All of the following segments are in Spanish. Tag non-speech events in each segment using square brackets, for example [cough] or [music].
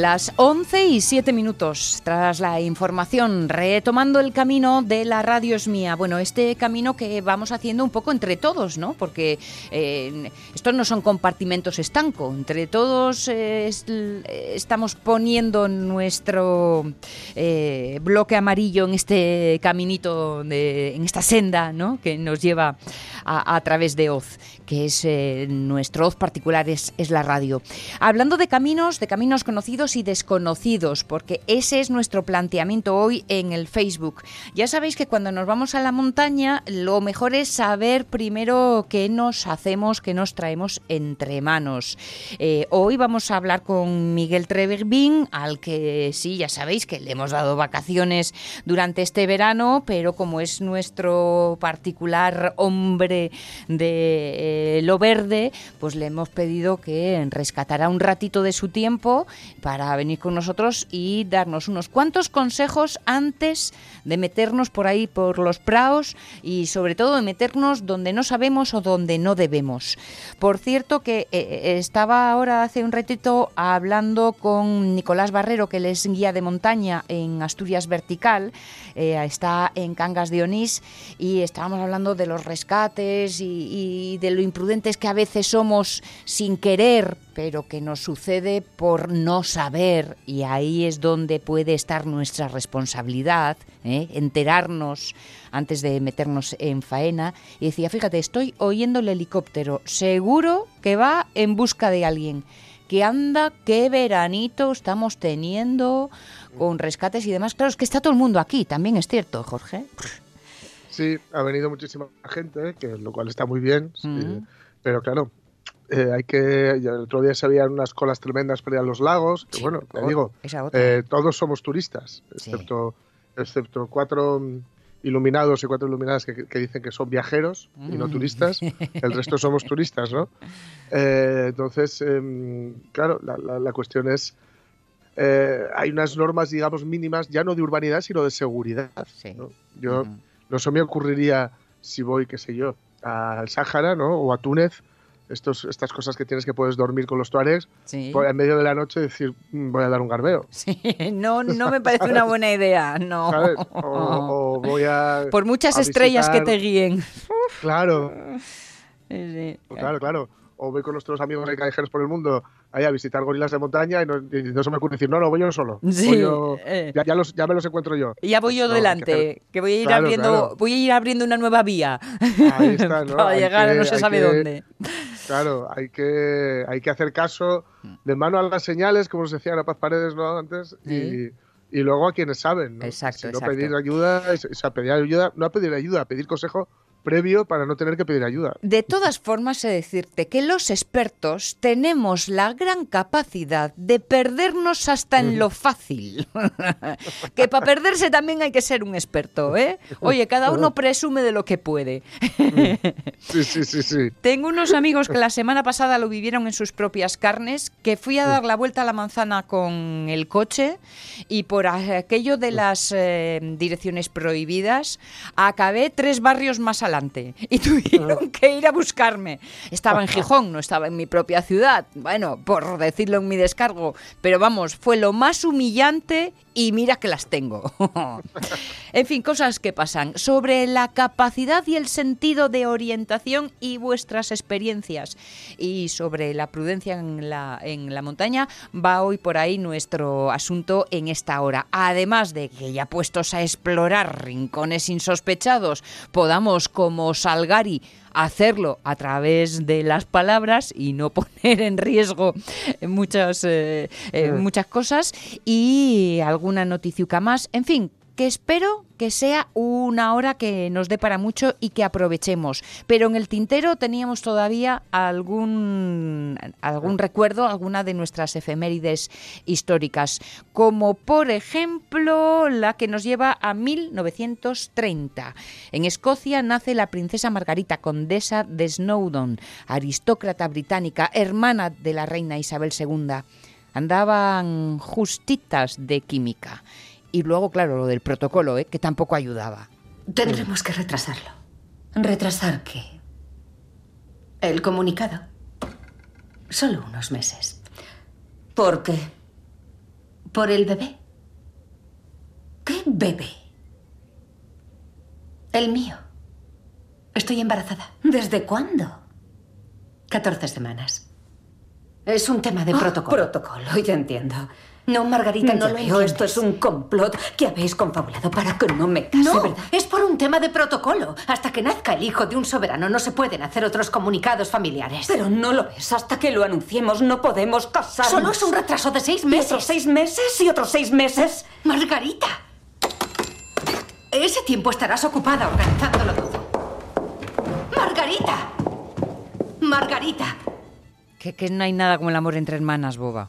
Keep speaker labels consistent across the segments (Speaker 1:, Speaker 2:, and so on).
Speaker 1: Las 11 y 7 minutos tras la información, retomando el camino de la radio es mía. Bueno, este camino que vamos haciendo un poco entre todos, ¿no? Porque eh, estos no son compartimentos estanco. Entre todos eh, estamos poniendo nuestro eh, bloque amarillo en este caminito, de, en esta senda, ¿no? Que nos lleva a, a través de Oz, que es nuestro Oz particular, es, es la radio. Hablando de caminos, de caminos conocidos, y desconocidos, porque ese es nuestro planteamiento hoy en el Facebook. Ya sabéis que cuando nos vamos a la montaña, lo mejor es saber primero qué nos hacemos, qué nos traemos entre manos. Eh, hoy vamos a hablar con Miguel Treverbín, al que sí, ya sabéis que le hemos dado vacaciones durante este verano, pero como es nuestro particular hombre de eh, lo verde, pues le hemos pedido que rescatara un ratito de su tiempo para venir con nosotros y darnos unos cuantos consejos antes de meternos por ahí por los praos y sobre todo de meternos donde no sabemos o donde no debemos. Por cierto que eh, eh, estaba ahora hace un ratito hablando con Nicolás Barrero, que es guía de montaña en Asturias Vertical, eh, está en Cangas de Onís y estábamos hablando de los rescates y de lo imprudentes que a veces somos sin querer pero que nos sucede por no saber y ahí es donde puede estar nuestra responsabilidad, ¿eh? enterarnos antes de meternos en faena. Y decía, fíjate, estoy oyendo el helicóptero, seguro que va en busca de alguien. Que anda, qué veranito estamos teniendo con rescates y demás. Claro, es que está todo el mundo aquí, también es cierto, Jorge.
Speaker 2: Sí, ha venido muchísima gente, que lo cual está muy bien. pero claro, eh, hay que el otro día se habían unas colas tremendas para ir a los lagos bueno te digo eh, todos somos turistas excepto excepto cuatro iluminados y cuatro iluminadas que, dicen que son viajeros y no mm. turistas el resto [laughs] somos turistas no eh, entonces em, claro la, cuestión es hay unas normas digamos mínimas ya no de urbanidad sino de seguridad yo no se me ocurriría si voy qué sé yo al Sáhara no o a Túnez estos, estas cosas que tienes que puedes dormir con los tuaregs, en medio de la noche decir, mm, voy a dar un garbeo. [laughs]
Speaker 1: Sí, no, no me parece una buena idea, no.
Speaker 2: O, voy a...
Speaker 1: Por muchas estrellas que te guíen.
Speaker 2: Claro. Claro, claro o voy con nuestros amigos de callejeros por el mundo ahí a visitar gorilas de montaña y no, se me ocurre decir, no, no, voy yo solo. Sí, eh. ya, los, ya, me los encuentro yo.
Speaker 1: Ya voy yo delante, que, voy a ir abriendo voy a ir abriendo una nueva vía.
Speaker 2: Ahí está, ¿no? [laughs]
Speaker 1: Para llegar a no se sabe dónde.
Speaker 2: Claro, hay que, hay que hacer caso de mano a las señales, como os decía Paz Paredes ¿no? antes, y, y, luego a quienes saben. ¿no?
Speaker 1: Exacto,
Speaker 2: no pedir ayuda, o sea, pedir ayuda, no a pedir ayuda, a pedir consejo previo para no tener que pedir ayuda.
Speaker 1: De todas formas, he de decirte que los expertos tenemos la gran capacidad de perdernos hasta en lo fácil. [laughs] que para perderse también hay que ser un experto, ¿eh? Oye, cada uno presume de lo que puede.
Speaker 2: sí, sí, sí, sí.
Speaker 1: Tengo unos amigos que la semana pasada lo vivieron en sus propias carnes, que fui a dar la vuelta a la manzana con el coche y por aquello de las eh, direcciones prohibidas acabé tres barrios más adelante y tuvieron que ir a buscarme. Estaba en Gijón, no estaba en mi propia ciudad, bueno, por decirlo en mi descargo, pero vamos, fue lo más humillante y mira que las tengo. [laughs] en fin, cosas que pasan. Sobre la capacidad y el sentido de orientación y vuestras experiencias y sobre la prudencia en la, en la montaña va hoy por ahí nuestro asunto en esta hora. Además de que ya puestos a explorar rincones insospechados, podamos como Salgari hacerlo a través de las palabras y no [laughs] poner en riesgo muchas, eh, eh, muchas cosas y alguna noticiuca más. En fin, que espero que sea una hora que nos dé para mucho y que aprovechemos. Pero en el tintero teníamos todavía algún algún recuerdo, alguna de nuestras efemérides históricas, como por ejemplo la que nos lleva a 1930. En Escocia nace la princesa Margarita, condesa de Snowdon, aristócrata británica, hermana de la reina Isabel II. Andaban justitas de química. Y luego, claro, lo del protocolo, ¿eh? que tampoco ayudaba.
Speaker 3: Tendremos que retrasarlo. ¿Retrasar qué? El comunicado. Solo unos meses. ¿Por qué? ¿Por el bebé? ¿Qué bebé? El mío. Estoy embarazada. ¿Desde cuándo? 14 semanas. Es un tema de ah, protocolo.
Speaker 4: Protocolo, ya entiendo.
Speaker 3: No, Margarita, no
Speaker 4: lo veo. Esto es un complot que habéis confabulado para que no me case,
Speaker 3: no,
Speaker 4: ¿verdad?
Speaker 3: es por un tema de protocolo. Hasta que nazca el hijo de un soberano no se pueden hacer otros comunicados familiares.
Speaker 4: Pero no lo es. Hasta que lo anunciemos no podemos casarnos.
Speaker 3: Solo es un retraso de seis meses.
Speaker 4: ¿Y otros seis meses? ¿Y otros seis meses?
Speaker 3: Margarita. Ese tiempo estarás ocupada organizándolo todo. Margarita. Margarita.
Speaker 1: Que, que no hay nada como el amor entre hermanas, boba.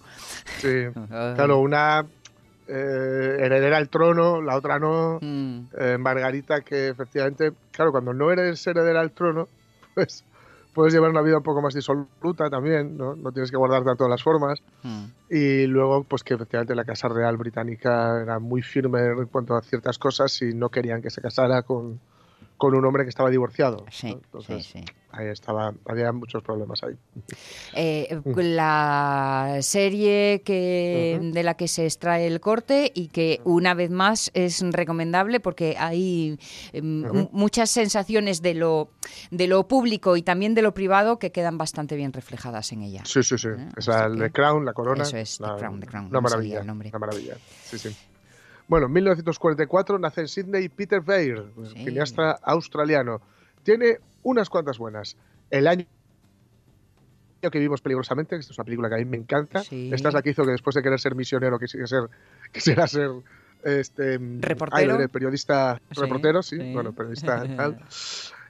Speaker 2: Sí, [laughs] claro, una eh, heredera al trono, la otra no. Mm. Eh, Margarita, que efectivamente, claro, cuando no eres heredera al trono, [laughs] pues puedes llevar una vida un poco más disoluta también, ¿no? No tienes que guardar tanto las formas. Mm. Y luego, pues que efectivamente la Casa Real Británica era muy firme en cuanto a ciertas cosas y no querían que se casara con, con un hombre que estaba divorciado.
Speaker 1: Sí, sí, sí.
Speaker 2: Ahí estaba, había muchos problemas ahí.
Speaker 1: Eh, la serie que, de la que se extrae el corte y que una vez más es recomendable porque hay em, muchas sensaciones de lo, de lo público y también de lo privado que quedan bastante bien reflejadas en ella.
Speaker 2: Sí, sí, sí. ¿Eh? Es el Crown, la corona.
Speaker 1: Eso es,
Speaker 2: la,
Speaker 1: The Crown, The Crown.
Speaker 2: Una maravilla, una maravilla. Sí, sí. Bueno, en 1944 nace en Sydney Peter Weir, cineasta australiano. Tiene unas cuantas buenas. El año que vimos peligrosamente, que es una película que a mí me encanta. Esta es la que hizo que después de querer ser misionero quisiera ser, quisiera ser este,
Speaker 1: reportero,
Speaker 2: periodista, reportero, sí, bueno, periodista [laughs] tal.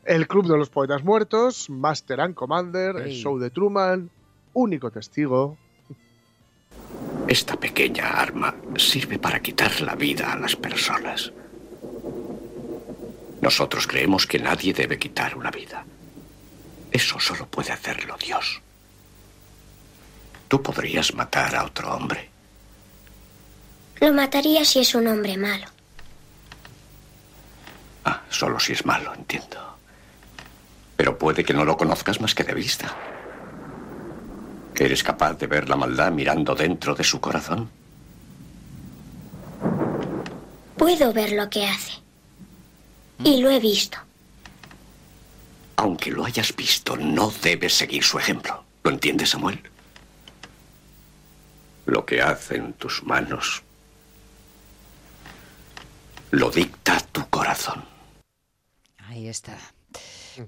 Speaker 2: El Club de los Poetas Muertos, Master and Commander, el show de Truman, Único Testigo,
Speaker 5: esta pequeña arma sirve para quitar la vida a las personas. Nosotros creemos que nadie debe quitar una vida. Eso solo puede hacerlo Dios. Tú podrías matar a otro hombre.
Speaker 6: Lo mataría si es un hombre malo.
Speaker 5: Ah, solo si es malo, entiendo. Pero puede que no lo conozcas más que de vista. ¿Eres capaz de ver la maldad mirando dentro de su corazón?
Speaker 6: Puedo ver lo que hace. Y lo he visto.
Speaker 5: Aunque lo hayas visto, no debes seguir su ejemplo. ¿Lo entiendes, Samuel? Lo que hace en tus manos lo dicta tu corazón.
Speaker 1: Ahí está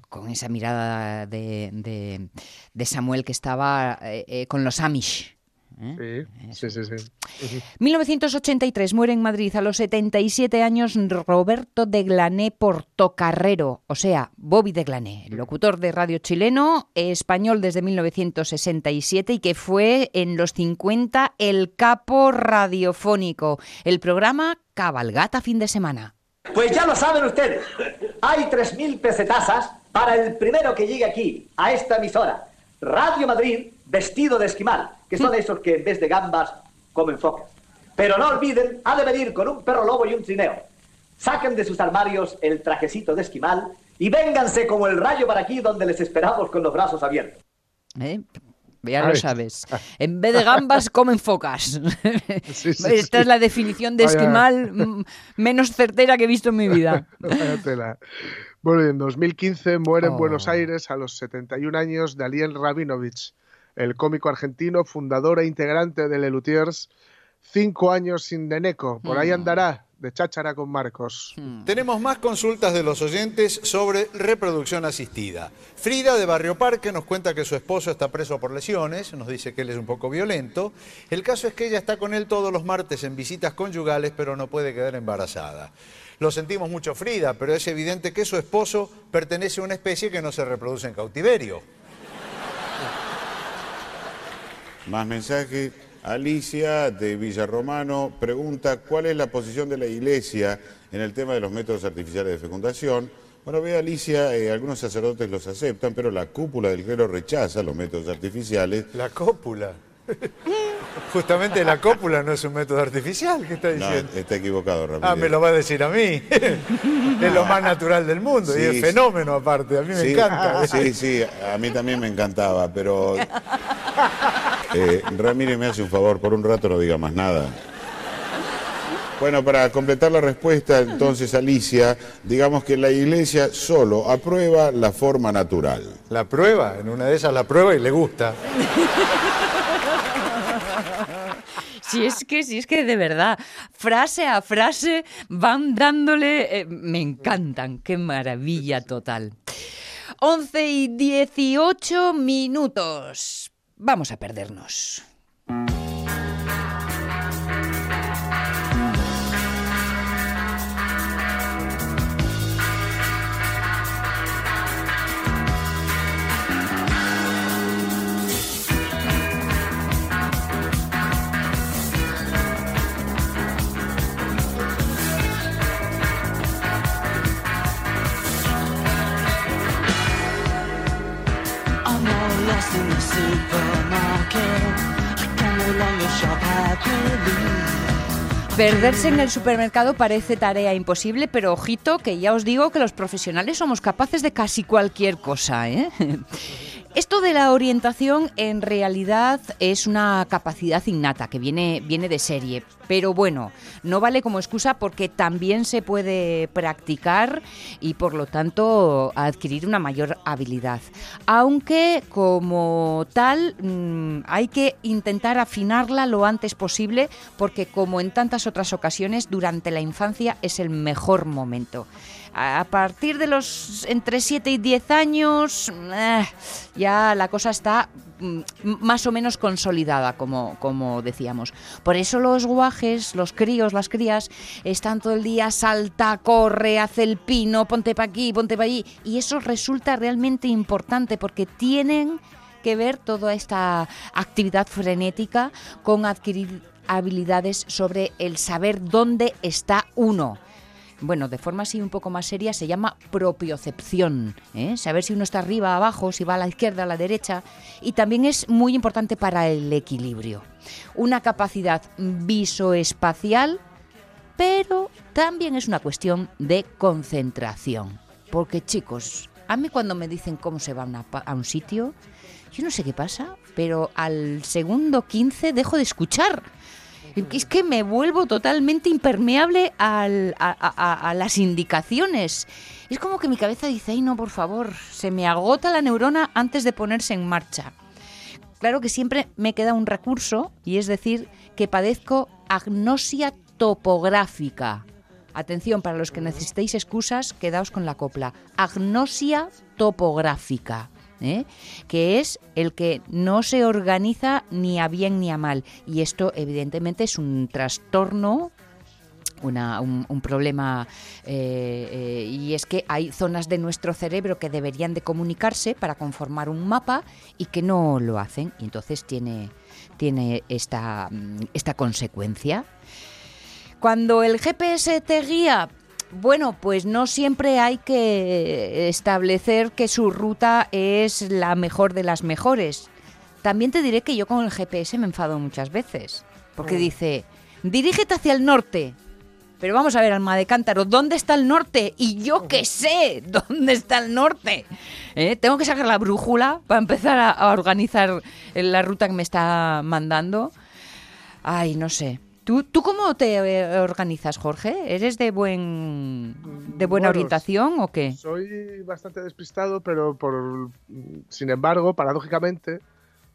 Speaker 1: con esa mirada de, de, Samuel que estaba eh, eh, con los Amish.
Speaker 2: ¿eh? Sí, sí, sí,
Speaker 1: 1983 muere en Madrid a los 77 años Roberto de Glané Portocarrero, o sea, Bobby de Glané, locutor de radio chileno, español desde 1967 y que fue en los 50 el capo radiofónico, el programa Cabalgata fin de semana.
Speaker 7: Pues ya lo saben ustedes. Hay 3.000 pesetasas para el primero que llegue aquí, a esta emisora. Radio Madrid, vestido de esquimal, que son esos que en vez de gambas comen focas. Pero no olviden, ha de venir con un perro lobo y un trineo. Saquen de sus armarios el trajecito de esquimal y vénganse como el rayo para aquí donde les esperamos con los brazos abiertos.
Speaker 1: ¿Eh? Ya lo sabes. En vez de gambas, [laughs] comen focas. [laughs] Esta es la definición de esquimal menos certera que he visto en mi vida. [laughs]
Speaker 2: bueno, en 2015 muere en Buenos oh. Aires a los 71 años Daniel Rabinovich, el cómico argentino, fundador e integrante de Lelutiers. Cinco años sin Deneco. Por ahí mm. andará de cháchara con Marcos.
Speaker 8: Hmm. Tenemos más consultas de los oyentes sobre reproducción asistida. Frida de Barrio Parque nos cuenta que su esposo está preso por lesiones, nos dice que él es un poco violento. El caso es que ella está con él todos los martes en visitas conyugales, pero no puede quedar embarazada. Lo sentimos mucho Frida, pero es evidente que su esposo pertenece a una especie que no se reproduce en cautiverio.
Speaker 9: Más mensajes. Alicia de Villarromano pregunta cuál es la posición de la Iglesia en el tema de los métodos artificiales de fecundación. Bueno, ve Alicia, eh, algunos sacerdotes los aceptan, pero la cúpula del clero rechaza los métodos artificiales.
Speaker 8: La cópula. [laughs] Justamente la cópula no es un método artificial, ¿qué está diciendo?
Speaker 9: No, está equivocado, Ramírez.
Speaker 8: Ah, me lo va a decir a mí. [laughs] es lo más natural del mundo y es fenómeno aparte, a mí me encanta.
Speaker 9: Sí, sí, a mí también me encantaba, pero [laughs] eh, Ramírez me hace un favor, por un rato no diga más nada. Bueno, para completar la respuesta, entonces, Alicia, digamos que la iglesia solo aprueba la forma natural.
Speaker 8: La prueba, en una de esas la prueba y le gusta.
Speaker 1: Si es que, si es que de verdad, frase a frase van dándole, eh, me encantan, qué maravilla total. 11 y 18 minutos. Vamos a perdernos. Perderse en el supermercado parece tarea imposible, pero ojito que ya os digo que los profesionales somos capaces de casi cualquier cosa. ¿eh? Esto de la orientación en realidad es una capacidad innata que viene, viene de serie, pero bueno, no vale como excusa porque también se puede practicar y por lo tanto adquirir una mayor habilidad. Aunque como tal mm, hay que intentar afinarla lo antes posible porque como en tantas otras ocasiones durante la infancia es el mejor momento a partir de los entre 7 y 10 años eh, ya la cosa está mm, más o menos consolidada, como, como decíamos. Por eso los guajes, los críos, las crías, están todo el día salta, corre, hace el pino, ponte para aquí, ponte para allí. Y eso resulta realmente importante porque tienen que ver toda esta actividad frenética con adquirir habilidades sobre el saber dónde está uno bueno, de forma así un poco más seria, se llama propiocepción. ¿eh? Saber si uno está arriba, abajo, si va a la izquierda, a la derecha. Y también es muy importante para el equilibrio. Una capacidad visoespacial, pero también es una cuestión de concentración. Porque chicos, a mí cuando me dicen cómo se va a un sitio, yo no sé qué pasa, pero al segundo 15 dejo de escuchar es que me vuelvo totalmente impermeable a, las indicaciones. Es como que mi cabeza dice, ay no, por favor, se me agota la neurona antes de ponerse en marcha. Claro que siempre me queda un recurso y es decir que padezco agnosia topográfica. Atención, para los que necesitéis excusas, quedaos con la copla. Agnosia topográfica. ¿Eh? que es el que no se organiza ni a bien ni a mal. Y esto evidentemente es un trastorno un, problema eh, eh, y es que hay zonas de nuestro cerebro que deberían de comunicarse para conformar un mapa y que no lo hacen y entonces tiene, tiene esta, esta consecuencia. Cuando el GPS te guía bueno, pues no siempre hay que establecer que su ruta es la mejor de las mejores. También te diré que yo con el GPS me enfado muchas veces, porque mm. dice, dirígete hacia el norte. Pero vamos a ver, alma de cántaro, ¿dónde está el norte? Y yo qué sé, ¿dónde está el norte? ¿Eh? Tengo que sacar la brújula para empezar a organizar la ruta que me está mandando. Ay, no sé. ¿Tú, ¿Tú cómo te eh, organizas, Jorge? ¿Eres de buen de buena orientación o qué?
Speaker 2: Soy bastante despistado, pero por sin embargo, paradójicamente,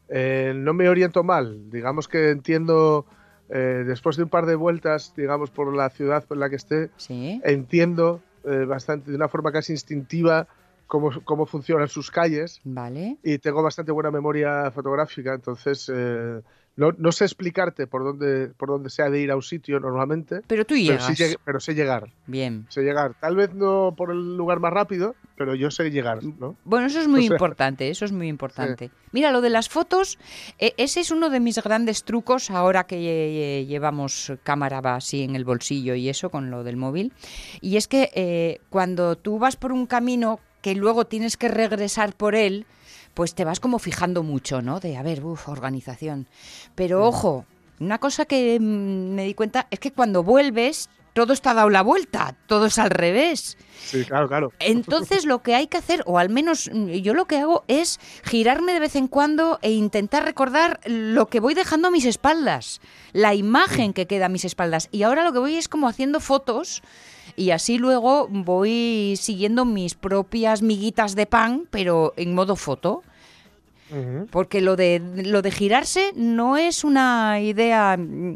Speaker 2: eh, no me oriento mal. Digamos que entiendo, eh, después de un par de vueltas, digamos, por la ciudad por la que esté, entiendo bastante, de una forma casi instintiva, cómo, cómo funcionan sus calles.
Speaker 1: Vale.
Speaker 2: Y tengo bastante buena memoria fotográfica, entonces eh, no, no, sé explicarte por dónde, por dónde se ha de ir a un sitio normalmente.
Speaker 1: Pero tú llegas.
Speaker 2: Pero, sí, pero sé llegar.
Speaker 1: Bien.
Speaker 2: Sé llegar. Tal vez no por el lugar más rápido, pero yo sé llegar, ¿no?
Speaker 1: Bueno, eso es muy [laughs] importante, eso es muy importante. Mira, lo de las fotos, e, ese es uno de mis grandes trucos ahora que llevamos cámara así en el bolsillo y eso con lo del móvil. Y es que eh, cuando tú vas por un camino que luego tienes que regresar por él, pues te vas como fijando mucho, ¿no? De, a ver, uff, organización. Pero ojo, una cosa que mm, me di cuenta es que cuando vuelves, todo está dado la vuelta, todo es al revés.
Speaker 2: Sí, claro, claro.
Speaker 1: Entonces lo que hay que hacer, o al menos mm, yo lo que hago, es girarme de vez en cuando e intentar recordar lo que voy dejando a mis espaldas, la imagen que queda a mis espaldas. Y ahora lo que voy es como haciendo fotos y así luego voy siguiendo mis propias miguitas de pan, pero en modo foto. Porque lo de, lo de girarse no es una idea, mm,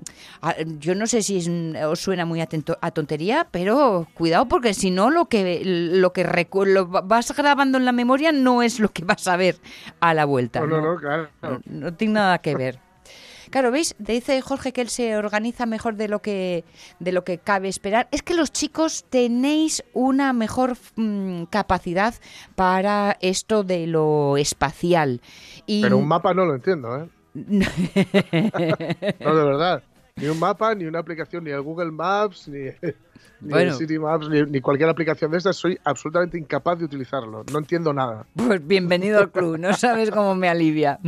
Speaker 1: yo no sé si os suena muy atento, a tontería, pero cuidado porque si no lo que, lo que lo vas grabando en la memoria no es lo que vas a ver a la vuelta.
Speaker 2: no, no, claro.
Speaker 1: no tiene nada que ver. Claro, ¿veis? Dice Jorge que él se organiza mejor de lo que, de lo que cabe esperar. Es que los chicos tenéis una mejor mm, capacidad para esto de lo espacial. Y...
Speaker 2: Pero un mapa no lo entiendo, ¿eh? [laughs] no, de verdad. Ni un mapa, ni una aplicación, ni el Google Maps, ni [laughs] ni City Maps, ni, cualquier aplicación de estas, soy absolutamente incapaz de utilizarlo. No entiendo nada.
Speaker 1: Pues bienvenido al club, no sabes cómo me alivia.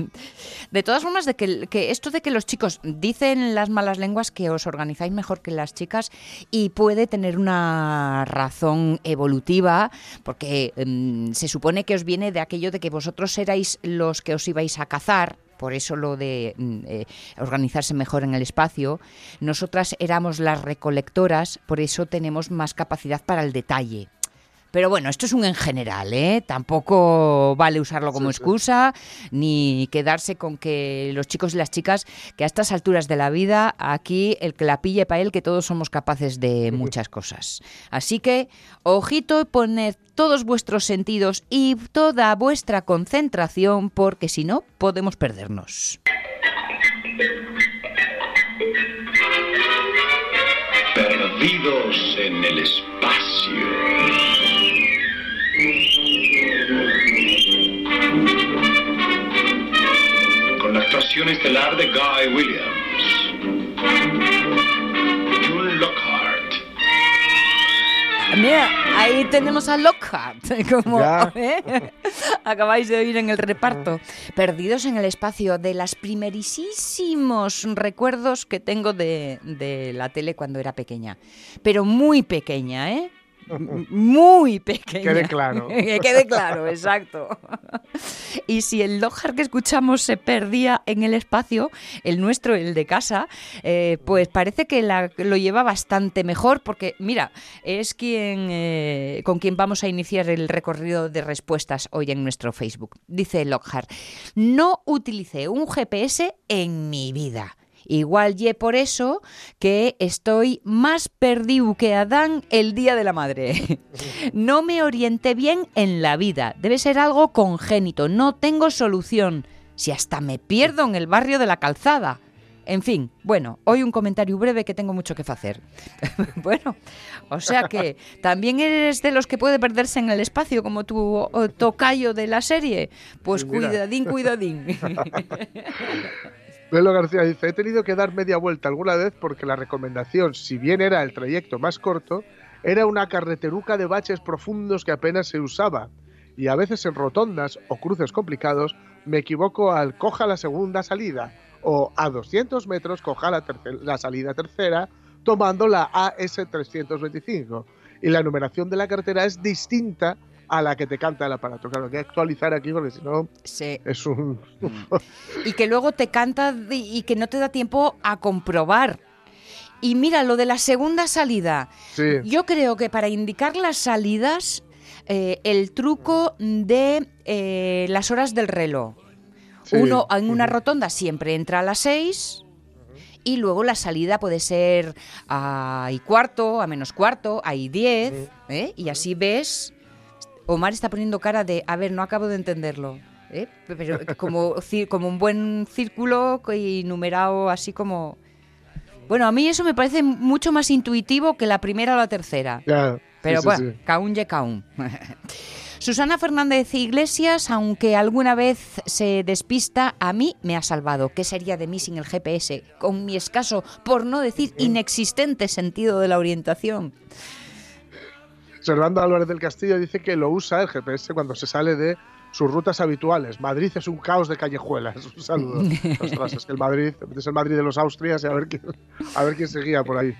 Speaker 1: De todas formas, de que, esto de que los chicos dicen las malas lenguas que os organizáis mejor que las chicas y puede tener una razón evolutiva, porque em, se supone que os viene de aquello de que vosotros erais los que os ibais a cazar por eso lo de mm, eh, organizarse mejor en el espacio. Nosotras éramos las recolectoras, por eso tenemos más capacidad para el detalle. Pero bueno, esto es un en general, ¿eh? Tampoco vale usarlo como excusa ni quedarse con que los chicos y las chicas, que a estas alturas de la vida, aquí el que la pille para él, que todos somos capaces de muchas cosas. Así que, ojito, poned todos vuestros sentidos y toda vuestra concentración, porque si no, podemos perdernos.
Speaker 5: Perdidos en el espacio. Actuación estelar de Guy Williams. June Lockhart.
Speaker 1: Mira, ahí tenemos a Lockhart, [laughs] como [laughs] ¿eh? acabáis de oír en el reparto. Perdidos en el espacio de las primerísimos recuerdos que tengo de, de la tele cuando era pequeña. Pero muy pequeña, ¿eh? Muy pequeña.
Speaker 2: Quede claro.
Speaker 1: que [laughs] quede claro, exacto. y si el Lockhart que escuchamos se perdía en el espacio, el nuestro, el de casa, eh, pues parece que lo lleva bastante mejor porque, mira, es quien eh, con quien vamos a iniciar el recorrido de respuestas hoy en nuestro Facebook. Dice Lockhart, no utilicé un GPS en mi vida. Igual y por eso que estoy más perdido que Adán el día de la madre. [laughs] No me orienté bien en la vida. Debe ser algo congénito. No tengo solución. Si hasta me pierdo en el barrio de la calzada. En fin, bueno, hoy un comentario breve que tengo mucho que hacer. [laughs] bueno, o sea que [laughs] también eres de los que puede perderse en el espacio como tu tocayo de la serie. Pues cuidadín, cuidadín.
Speaker 2: Belo García dice, he tenido que dar media vuelta alguna vez porque la recomendación, si bien era el trayecto más corto, era una carreteruca de baches profundos que apenas se usaba. Y a veces en rotondas o cruces complicados me equivoco al coja la segunda salida o a 200 metros coja la, la salida tercera tomando la AS325. Y la numeración de la carretera es distinta a la que te canta el aparato. Claro, hay que actualizar aquí porque si no es un... [laughs]
Speaker 1: y que luego te canta y que no te da tiempo a comprobar. Y mira, lo de la segunda salida. Yo creo que para indicar las salidas, eh, el truco de eh, las horas del reloj. Uno en una rotonda siempre entra a las seis y luego la salida puede ser a y cuarto, a menos cuarto, a y diez, ¿eh? y así ves Omar está poniendo cara de, a ver, no acabo de entenderlo. ¿eh? Pero como, como un buen círculo y numerado así como... Bueno, a mí eso me parece mucho más intuitivo que la primera o la tercera. Pero bueno, caún ye caún. [laughs] Susana Fernández Iglesias, aunque alguna vez se despista, a mí me ha salvado. ¿Qué sería de mí sin el GPS? Con mi escaso, por no decir inexistente sentido de la orientación.
Speaker 2: Servando Álvarez del Castillo dice que lo usa el GPS cuando se sale de sus rutas habituales. Madrid es un caos de callejuelas. Un saludo. [laughs] Ostras, es que el Madrid, es el Madrid de los Austrias y a ver quién, a ver quién seguía por ahí.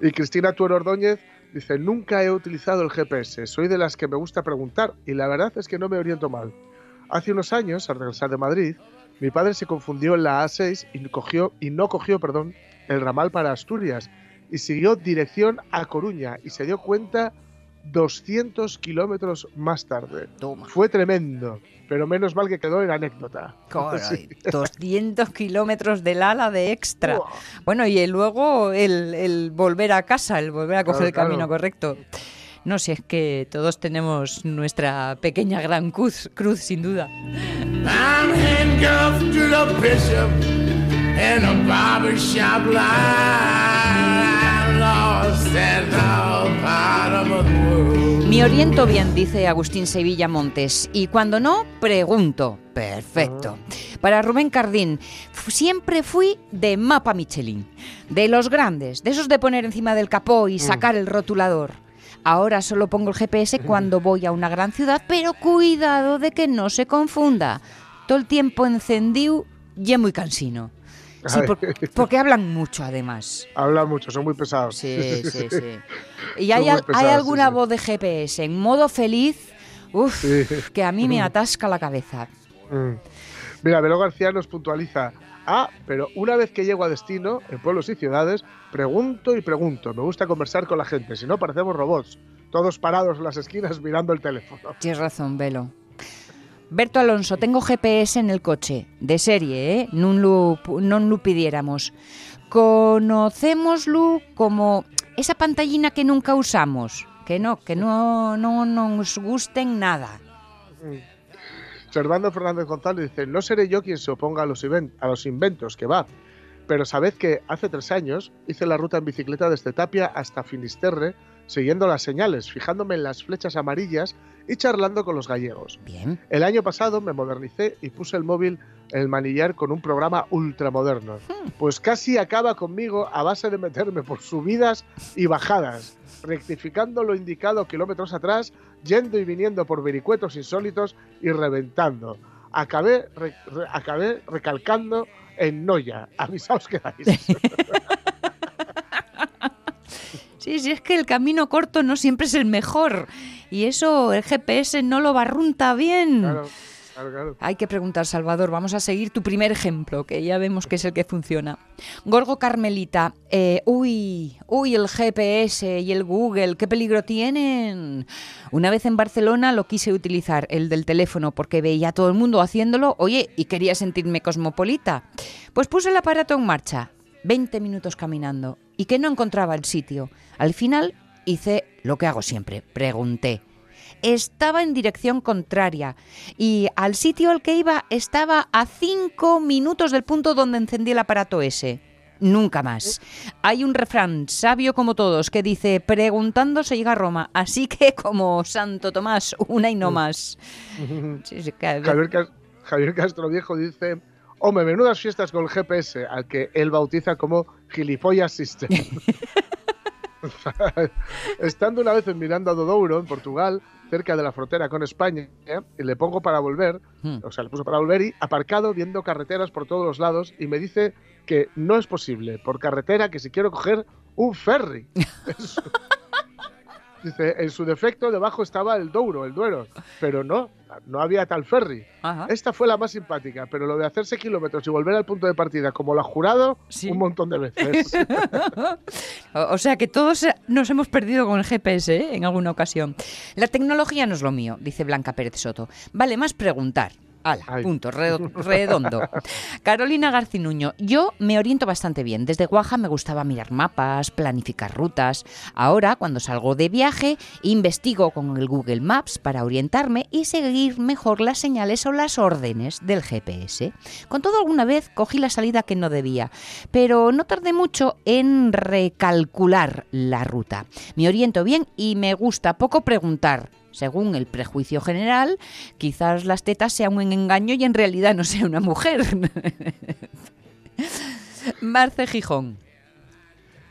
Speaker 2: Y Cristina Tuero Ordóñez dice, nunca he utilizado el GPS, soy de las que me gusta preguntar y la verdad es que no me oriento mal. Hace unos años, al regresar de Madrid, mi padre se confundió en la A6 y, cogió, y no cogió perdón, el ramal para Asturias y siguió dirección a Coruña y se dio cuenta 200 kilómetros más tarde. Fue tremendo, pero menos mal que quedó en anécdota.
Speaker 1: 200 [laughs] kilómetros del ala de extra. Bueno, y luego el, volver a casa, el volver a coger el camino correcto. No sé, es que todos tenemos nuestra pequeña gran cruz, cruz sin duda. Me oriento bien, dice Agustín Sevilla Montes, y cuando no, pregunto. Perfecto. Para Rubén Cardín, siempre fui de mapa Michelin, de los grandes, de esos de poner encima del capó y mm. sacar el rotulador. Ahora solo pongo el GPS cuando voy a una gran ciudad, pero cuidado de que no se confunda. Todo el tiempo encendido y muy cansino. Sí, porque, hablan mucho además.
Speaker 2: Hablan mucho, son muy pesados.
Speaker 1: Sí, sí, sí. [laughs] ¿Y hay, alguna voz de GPS en modo feliz? Uf, que a mí me [laughs] atasca la cabeza.
Speaker 2: Mm. Mira, Velo García nos puntualiza. Ah, pero una vez que llego a destino, en pueblos y ciudades, pregunto y pregunto. Me gusta conversar con la gente, si no parecemos robots, todos parados en las esquinas mirando el teléfono.
Speaker 1: Tienes razón, Velo. Berto Alonso, tengo GPS en el coche, de serie, ¿eh? No lo, pidiéramos. Conocémoslo como esa pantallina que nunca usamos, que no, que no, no nos gusten nada.
Speaker 2: Servando Fernández González dice, no seré yo quien se oponga a los, a los inventos, que va, pero sabed que hace tres años hice la ruta en bicicleta desde Tapia hasta Finisterre, siguiendo las señales, fijándome en las flechas amarillas y charlando con los gallegos.
Speaker 1: Bien.
Speaker 2: El año pasado me modernicé y puse el móvil en el manillar con un programa ultramoderno. Hmm. Pues casi acaba conmigo a base de meterme por subidas y bajadas, rectificando lo indicado kilómetros atrás, yendo y viniendo por vericuetos insólitos y reventando. Acabé, acabé recalcando en Noya. Avisaos que dais. [laughs]
Speaker 1: Sí, sí, es que el camino corto no siempre es el mejor. Y eso el GPS no lo barrunta bien.
Speaker 2: Claro. Claro,
Speaker 1: Hay que preguntar, Salvador. Vamos a seguir tu primer ejemplo, que ya vemos que es el que funciona. Gorgo Carmelita, eh, uy, uy, el GPS y el Google, qué peligro tienen. Una vez en Barcelona lo quise utilizar, el del teléfono, porque veía a todo el mundo haciéndolo, oye, y quería sentirme cosmopolita. Pues puse el aparato en marcha, 20 minutos caminando, y que no encontraba el sitio. Al final hice lo que hago siempre, pregunté. Estaba en dirección contraria y al sitio al que iba estaba a cinco minutos del punto donde encendí el aparato ese. Nunca más. Hay un refrán sabio como todos que dice preguntando se llega a Roma, así que como Santo Tomás, una y no más. [laughs]
Speaker 2: Javier, Castro Viejo dice Hombre, menudas fiestas con el GPS, al que él bautiza como gilipollas system. [laughs] Estando una vez en Miranda do Douro, en Portugal, cerca de la frontera con España, y le pongo para volver, hmm. o sea, le puso para volver y aparcado viendo carreteras por todos los lados y me dice que no es posible por carretera que si quiero coger un ferry. [laughs] Dice, en su defecto debajo estaba el Douro, el Duero, pero no, no había tal ferry. Esta fue la más simpática, pero lo de hacerse kilómetros y volver al punto de partida como lo ha jurado, un montón de veces. [laughs]
Speaker 1: o sea que todos nos hemos perdido con el GPS ¿eh? en alguna ocasión. La tecnología no es lo mío, dice Blanca Pérez Soto. Vale más preguntar. Ala, punto, [laughs] redondo. Carolina Garcinuño, yo me oriento bastante bien. Desde Guaja me gustaba mirar mapas, planificar rutas. Ahora, cuando salgo de viaje, investigo con el Google Maps para orientarme y seguir mejor las señales o las órdenes del GPS. Con todo, alguna vez cogí la salida que no debía, pero no tardé mucho en recalcular la ruta. Me oriento bien y me gusta poco preguntar según el prejuicio general, quizás las tetas sean un engaño y en realidad no sea una mujer. [laughs] Marce Gijón.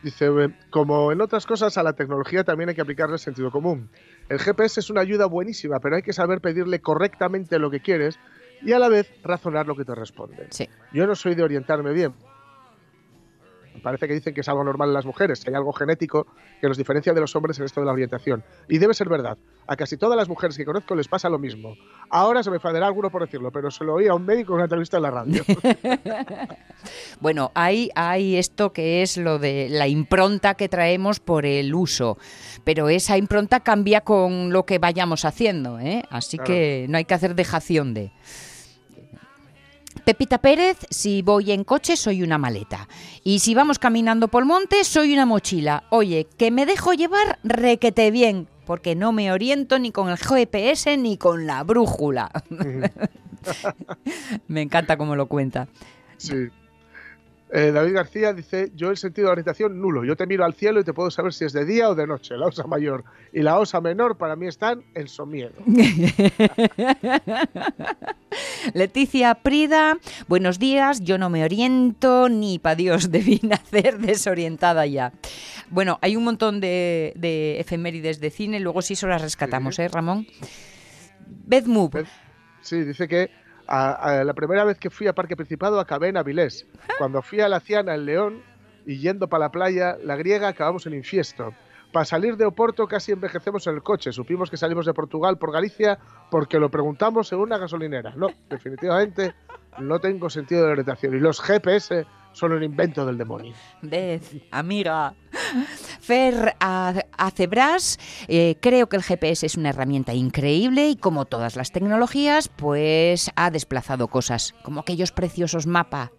Speaker 2: Dice, como en otras cosas, a la tecnología también hay que aplicarle sentido común. El GPS es una ayuda buenísima, pero hay que saber pedirle correctamente lo que quieres y a la vez razonar lo que te responde. Yo no soy de orientarme bien, parece que dicen que es algo normal en las mujeres, que hay algo genético que los diferencia de los hombres en esto de la orientación. Y debe ser verdad. A casi todas las mujeres que conozco les pasa lo mismo. Ahora se me fadará alguno por decirlo, pero se lo oí a un médico en una entrevista en la radio. [laughs]
Speaker 1: bueno, hay, hay esto que es lo de la impronta que traemos por el uso, pero esa impronta cambia con lo que vayamos haciendo, ¿eh? así que no hay que hacer dejación de... Pepita Pérez, si voy en coche soy una maleta. Y si vamos caminando por el monte soy una mochila. Oye, que me dejo llevar requete bien, porque no me oriento ni con el GPS ni con la brújula. [laughs] me encanta cómo lo cuenta.
Speaker 2: Sí. Eh, David García dice, yo el sentido de orientación nulo. Yo te miro al cielo y te puedo saber si es de día o de noche, la osa mayor. Y la osa menor para mí están en somiedo. [laughs]
Speaker 1: Leticia Prida, buenos días, yo no me oriento ni para Dios, debí [laughs] nacer desorientada ya. Bueno, hay un montón de, efemérides de cine, luego sí se las rescatamos, ¿eh, Ramón? Beth Move.
Speaker 2: Sí, dice que la primera vez que fui a Parque Principado acabé en Avilés. Cuando fui a la Ciana, en León, y yendo para la playa, la griega, acabamos en Infiesto. Para salir de Oporto casi envejecemos en el coche. Supimos que salimos de Portugal por Galicia porque lo preguntamos en una gasolinera. No, definitivamente no tengo sentido de orientación. Y los GPS son un invento del demonio.
Speaker 1: Vez, amiga. Fer Acebras, eh, creo que el GPS es una herramienta increíble y como todas las tecnologías, pues ha desplazado cosas, como aquellos preciosos mapas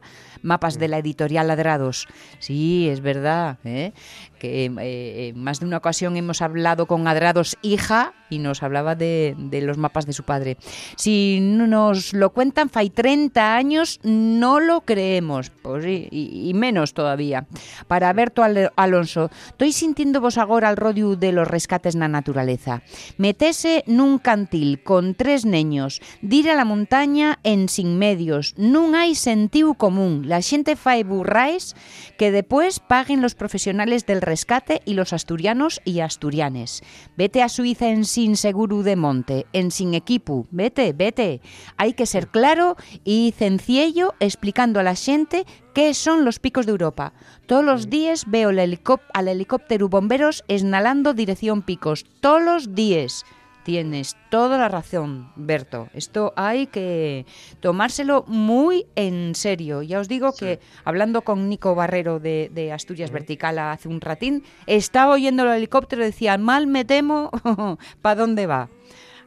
Speaker 1: mapas de la editorial Ladrados. Sí, es verdad, ¿eh? que en eh, más de una ocasión hemos hablado con Adrados hija y nos hablaba de, los mapas de su padre. Si nos lo cuentan fai 30 años, no lo creemos, pues y, menos todavía. Para Berto Alonso, estoy sintiendo vos agora al rodio de los rescates na naturaleza. Metese nun cantil con tres neños, dir a la montaña en sin medios, non hai sentido común. La xente fai burrais que después paguen los profesionales del rescate y los asturianos y asturianes. Vete a Suiza en sin seguro de monte, en sin equipo. Vete, vete. Hay que ser claro y sencillo explicando a la gente qué son los picos de Europa. Todos los días veo al helicóptero bomberos esnalando dirección picos. Todos los días. Tienes toda la razón, Berto. Esto hay que tomárselo muy en serio. Ya os digo que hablando con Nico Barrero de, Asturias Vertical hace un ratín, estaba oyendo el helicóptero y decía, mal me temo, [laughs] ¿para dónde va?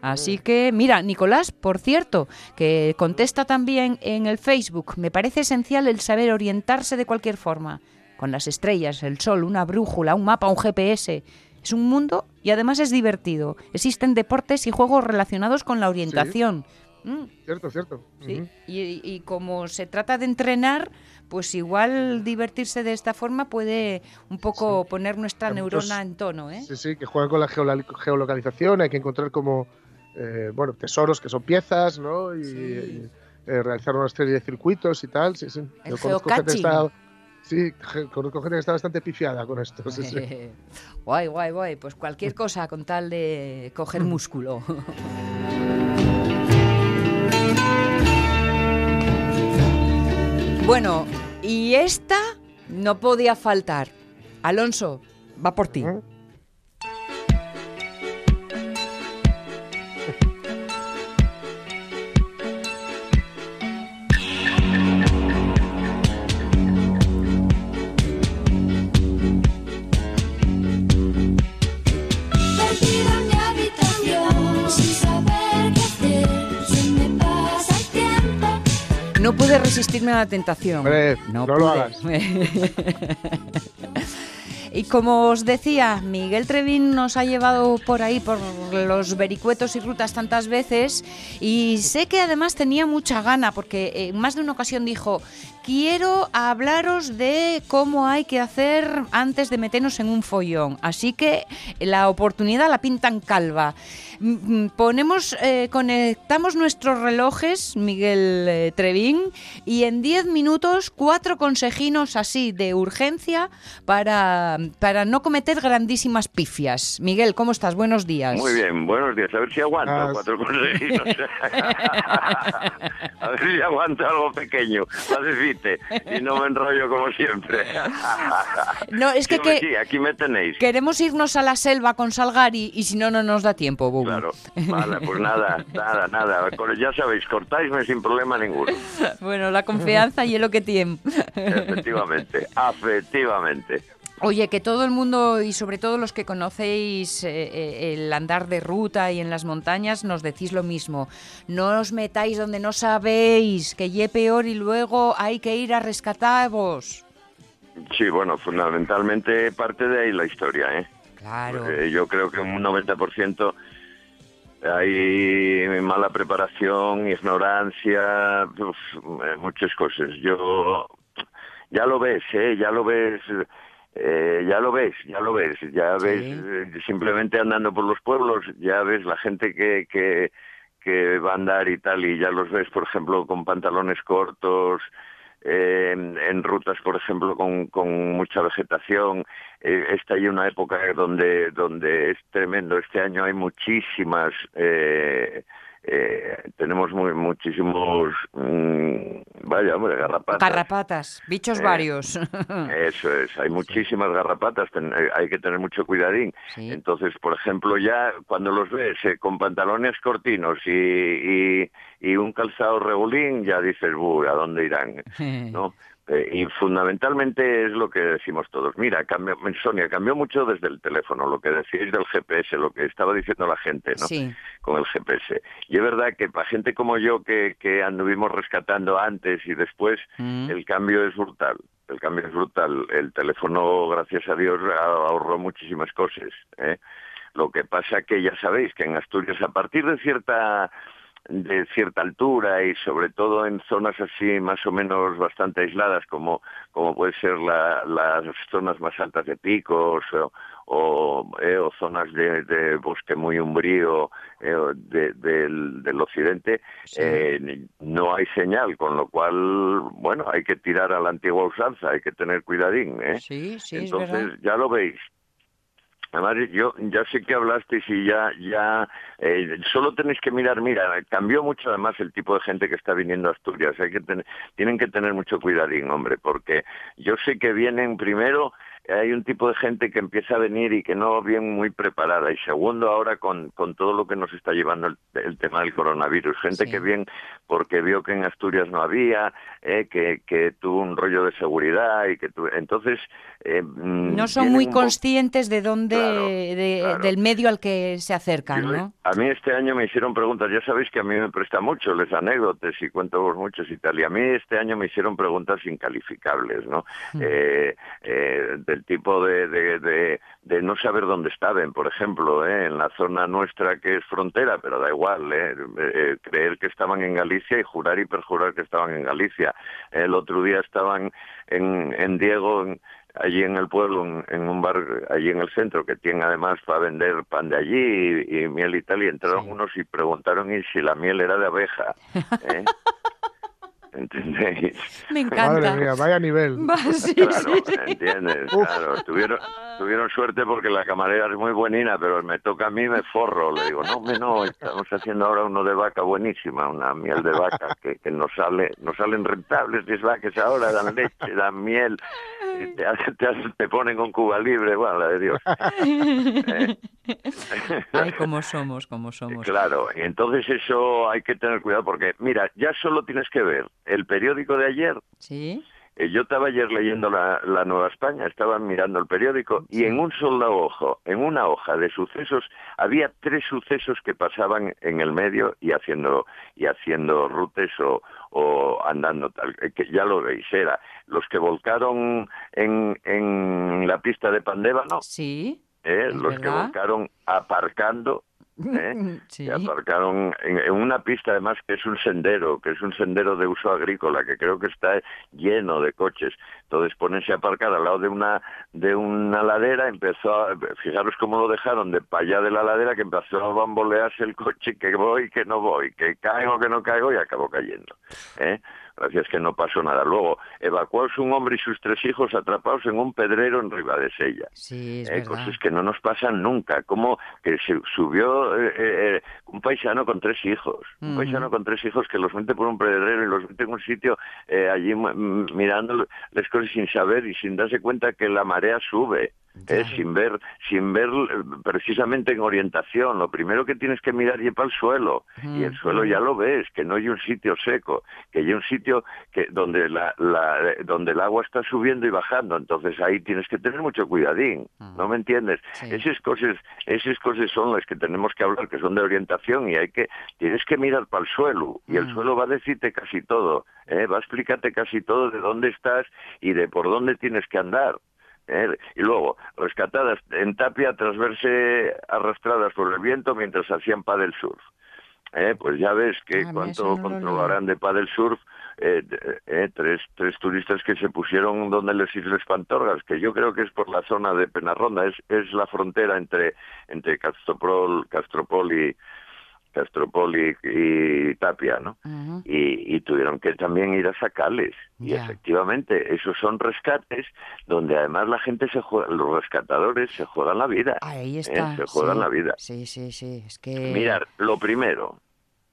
Speaker 1: Así que, mira, Nicolás, por cierto, que contesta también en el Facebook, me parece esencial el saber orientarse de cualquier forma, con las estrellas, el sol, una brújula, un mapa, un GPS. Es un mundo y además es divertido. Existen deportes y juegos relacionados con la orientación.
Speaker 2: Mm. Cierto, cierto.
Speaker 1: Sí. y, como se trata de entrenar, pues igual divertirse de esta forma puede un poco poner nuestra neurona en tono. ¿eh?
Speaker 2: Sí, sí, que juegan con la geolocalización, hay que encontrar como eh, bueno, tesoros que son piezas, ¿no? Y, eh, realizar una serie de circuitos y tal. Sí, sí.
Speaker 1: El
Speaker 2: Sí, conozco gente que está bastante pifiada con esto. [laughs]
Speaker 1: guay, guay, guay. Pues cualquier cosa con tal de coger músculo. [laughs] bueno, y esta no podía faltar. Alonso, va por ti. ¿Eh? No pude resistirme a la tentación.
Speaker 2: no, lo hagas. [laughs]
Speaker 1: Y como os decía, Miguel Trevín nos ha llevado por ahí, por los vericuetos y rutas tantas veces, y sé que además tenía mucha gana, porque en más de una ocasión dijo, quiero hablaros de cómo hay que hacer antes de meternos en un follón. Así que la oportunidad la pintan calva. Mm, mm, ponemos, eh, conectamos nuestros relojes, Miguel eh, Trevín, y en 10 minutos cuatro consejinos así de urgencia para, para no cometer grandísimas pifias. Miguel, ¿cómo estás? Buenos días.
Speaker 10: Muy bien, buenos días. A ver si aguanta cuatro consejinos. [laughs] a ver si aguanta algo pequeño. Facilite. Y no me enrollo como siempre. [laughs]
Speaker 1: no, es que,
Speaker 10: sí, aquí me tenéis.
Speaker 1: Queremos irnos a la selva con Salgari y si no, no nos da tiempo,
Speaker 10: Claro, [laughs] vale, pues nada, nada, nada. Ya sabéis, cortáisme sin problema ninguno.
Speaker 1: Bueno, la confianza y el lo que tiene.
Speaker 10: Efectivamente, efectivamente.
Speaker 1: Oye, que todo el mundo y sobre todo los que conocéis eh, eh, el andar de ruta y en las montañas nos decís lo mismo. No os metáis donde no sabéis, que ye peor y luego hay que ir a rescataros.
Speaker 10: Sí, bueno, fundamentalmente parte de ahí la historia, ¿eh?
Speaker 1: Claro.
Speaker 10: yo creo que un 90% hay mala preparación, ignorancia, muchas cosas. Yo ya lo ves, ¿eh? Ya lo ves. Eh, ya lo ves, ya lo ves, ya ves eh, simplemente andando por los pueblos, ya ves la gente que, que, que va a andar y tal, y ya los ves, por ejemplo, con pantalones cortos, en rutas, por ejemplo, con, con mucha vegetación. Eh, esta hay una época donde, donde es tremendo. Este año hay muchísimas eh, eh, tenemos muy, muchísimos, mm, vaya, hombre, garrapatas.
Speaker 1: Garrapatas, bichos eh, varios. [laughs]
Speaker 10: Eso es, hay muchísimas garrapatas, eh, hay que tener mucho cuidadín. Entonces, por ejemplo, ya cuando los ves con pantalones cortinos y, y, un calzado regulín, ya dices, ¿a dónde irán? [laughs] ¿No? Eh, y fundamentalmente es lo que decimos todos. Mira, cambió, Sonia, cambió mucho desde el teléfono, lo que decís del GPS, lo que estaba diciendo la gente, ¿no? Con el GPS. Y es verdad que para gente como yo, que, que anduvimos rescatando antes y después, mm. el cambio es brutal. El cambio es brutal. El teléfono, gracias a Dios, ahorró muchísimas cosas. ¿eh? Lo que pasa que ya sabéis que en Asturias, a partir de cierta de cierta altura y sobre todo en zonas así más o menos bastante aisladas como, como puede ser la, las zonas más altas de picos o, eh, o, zonas de, bosque muy umbrío eh, de, del, occidente, eh, no hay señal, con lo cual, bueno, hay que tirar a la antigua usanza, hay que tener cuidadín. ¿eh?
Speaker 1: Sí, sí,
Speaker 10: Entonces, ya lo veis, Además, yo ya sé que hablasteis y ya, ya, eh, solo tenéis que mirar, mira, cambió mucho además el tipo de gente que está viniendo a Asturias. Hay que tienen que tener mucho cuidadín, hombre, porque yo sé que vienen primero hay un tipo de gente que empieza a venir y que no viene muy preparada. Y segundo, ahora con, con todo lo que nos está llevando el, tema del coronavirus. Gente que viene porque vio que en Asturias no había, eh, que, que tuvo un rollo de seguridad y que entonces...
Speaker 1: Eh, mm, no son muy conscientes de dónde, del medio al que se acercan, ¿no?
Speaker 10: A mí este año me hicieron preguntas, ya sabéis que a mí me presta mucho, les anécdotas y cuento vos muchos y tal, y a mí este año me hicieron preguntas incalificables, ¿no? Mm. Eh, eh, el tipo de, de, de, no saber dónde estaban, por ejemplo, ¿eh? en la zona nuestra que es frontera, pero da igual, ¿eh? Eh, creer que estaban en Galicia y jurar y perjurar que estaban en Galicia. El otro día estaban en, en Diego, allí en el pueblo, en, un bar allí en el centro, que tiene además para vender pan de allí y, miel y tal, y entraron unos y preguntaron y si la miel era de abeja. [laughs] ¿eh? ¿entendéis?
Speaker 1: Me [laughs] encanta.
Speaker 2: Madre mía, vaya nivel. [laughs]
Speaker 10: claro, ¿entiendes? Claro, tuvieron, tuvieron suerte porque la camarera es muy buenina, pero me toca a mí, me forro. Le digo, no, no, estamos haciendo ahora uno de vaca buenísima, una miel de vaca que, que nos sale, nos salen rentables las vacas ahora, dan leche, dan miel, y te, te, te ponen con Cuba libre, bueno, la de Dios. [laughs]
Speaker 1: Ay, cómo somos, cómo somos.
Speaker 10: Claro, y entonces eso hay que tener cuidado porque, mira, ya solo tienes que ver el periódico de ayer.
Speaker 1: Sí.
Speaker 10: Eh, yo estaba ayer leyendo la, Nueva España, estaba mirando el periódico y en un solo ojo, en una hoja de sucesos, había tres sucesos que pasaban en el medio y haciendo y haciendo rutes o, o andando tal, que ya lo veis, era los que volcaron en, en la pista de Pandévano.
Speaker 1: Sí.
Speaker 10: ¿eh? los que volcaron aparcando ¿eh? sí. aparcaron en, una pista además que es un sendero, que es un sendero de uso agrícola, que creo que está lleno de coches. Entonces ponerse a aparcar al lado de una de una ladera, empezó a, fijaros cómo lo dejaron de para allá de la ladera, que empezó a bambolearse el coche, que voy, que no voy, que caigo, que no caigo, y acabó cayendo. ¿eh? Gracias que no pasó nada. Luego, evacuados un hombre y sus tres hijos atrapados en un pedrero en Ribadesella.
Speaker 1: Sí, es
Speaker 10: eh, Cosas que no nos pasan nunca. Como que se subió eh, eh, un paisano con tres hijos, un paisano con tres hijos que los mete por un pedrero y los mete en un sitio allí mirando las cosas sin saber y sin darse cuenta que la marea sube. Eh, sin ver sin ver eh, precisamente en orientación lo primero que tienes que mirar es para el suelo. Y el suelo ya lo ves que no hay un sitio seco que hay un sitio que donde la, donde el agua está subiendo y bajando. Entonces ahí tienes que tener mucho cuidadín no me entiendes esas cosas esas cosas son las que tenemos que hablar que son de orientación y hay que tienes que mirar para el suelo y el suelo va a decirte casi todo ¿eh? va a explicarte casi todo de dónde estás y de por dónde tienes que andar ¿eh? y luego rescatadas en Tapia tras verse arrastradas por el viento mientras hacían paddle surf. ¿Eh? Pues ya ves que ah, cuánto controlarán de paddle surf eh, eh, tres, tres turistas que se pusieron donde les Islas Pantorgas, que yo creo que es por la zona de Penarronda, es, es la frontera entre, entre Castropol, Castropol y, Castropol y, Tapia, ¿no? y, tuvieron que también ir a sacarles. Y efectivamente, esos son rescates donde además la gente se juega, los rescatadores se juegan la vida.
Speaker 1: Ahí ¿eh? está.
Speaker 10: Se juegan la vida.
Speaker 1: Sí, sí, sí. Es que...
Speaker 10: Mirar, lo primero,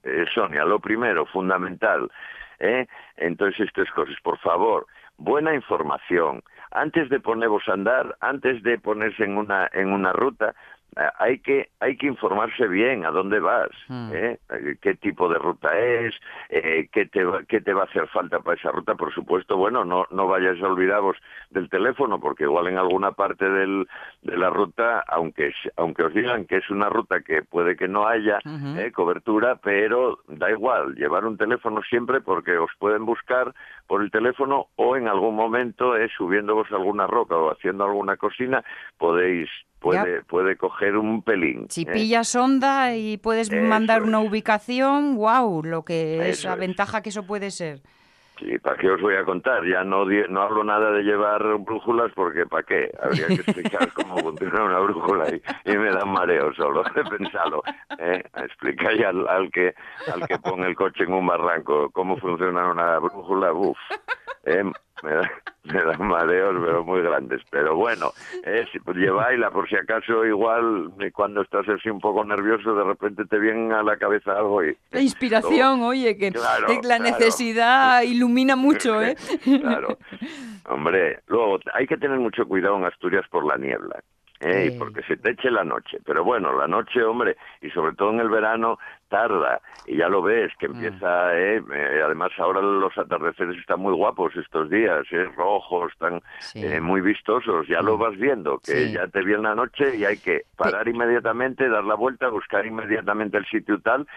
Speaker 10: eh, Sonia, lo primero, fundamental, ¿eh? Entonces, estas cosas, por favor, buena información. Antes de poneros a andar, antes de ponerse en una, en una ruta, hay que hay que informarse bien a dónde vas, hmm. ¿eh? qué tipo de ruta es, eh, qué te qué te va a hacer falta para esa ruta. Por supuesto, bueno, no no vayáis a olvidaros del teléfono porque igual en alguna parte del, de la ruta, aunque aunque os digan que es una ruta que puede que no haya ¿eh? cobertura, pero da igual llevar un teléfono siempre porque os pueden buscar por el teléfono o en algún momento eh, subiéndovos alguna roca o haciendo alguna cocina podéis puede, puede coger un pelín.
Speaker 1: Si ¿eh? pillas onda y puedes mandar una ubicación, wow, lo que es la ventaja que eso puede ser.
Speaker 10: Sí, ¿para qué os voy a contar? Ya no, no hablo nada de llevar brújulas porque ¿para qué? Habría que explicar [laughs] cómo funciona una brújula y, me dan mareo solo de pensarlo. ¿eh? Explicáis al, al, que, al que pone el coche en un barranco cómo funciona una brújula, uff. ¿eh? Me, da, me dan mareos, pero muy grandes. Pero bueno, eh, si, pues lleváisla por si acaso igual cuando estás así un poco nervioso, de repente te viene a la cabeza algo y...
Speaker 1: La inspiración, oye, que, la necesidad ilumina mucho, ¿eh? [laughs]
Speaker 10: claro. Hombre, luego hay que tener mucho cuidado en Asturias por la niebla. ¿eh? porque se te eche la noche. Pero bueno, la noche, hombre, y sobre todo en el verano, tarda. Y ya lo ves, que mm. empieza, ¿eh? ¿eh? además ahora los atardeceres están muy guapos estos días, ¿eh? rojos, están eh, muy vistosos, ya lo mm. vas viendo, que ya te viene la noche y hay que parar inmediatamente, dar la vuelta, buscar inmediatamente el sitio tal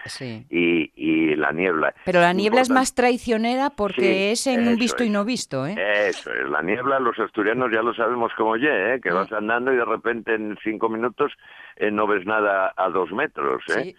Speaker 10: y, y, la niebla.
Speaker 1: Pero la niebla es más traicionera porque es en un visto y no visto, ¿eh?
Speaker 10: Eso es, la niebla los asturianos ya lo sabemos como ye, ¿eh? que mm. vas andando y de repente en cinco minutos no ves nada a dos metros. ¿eh?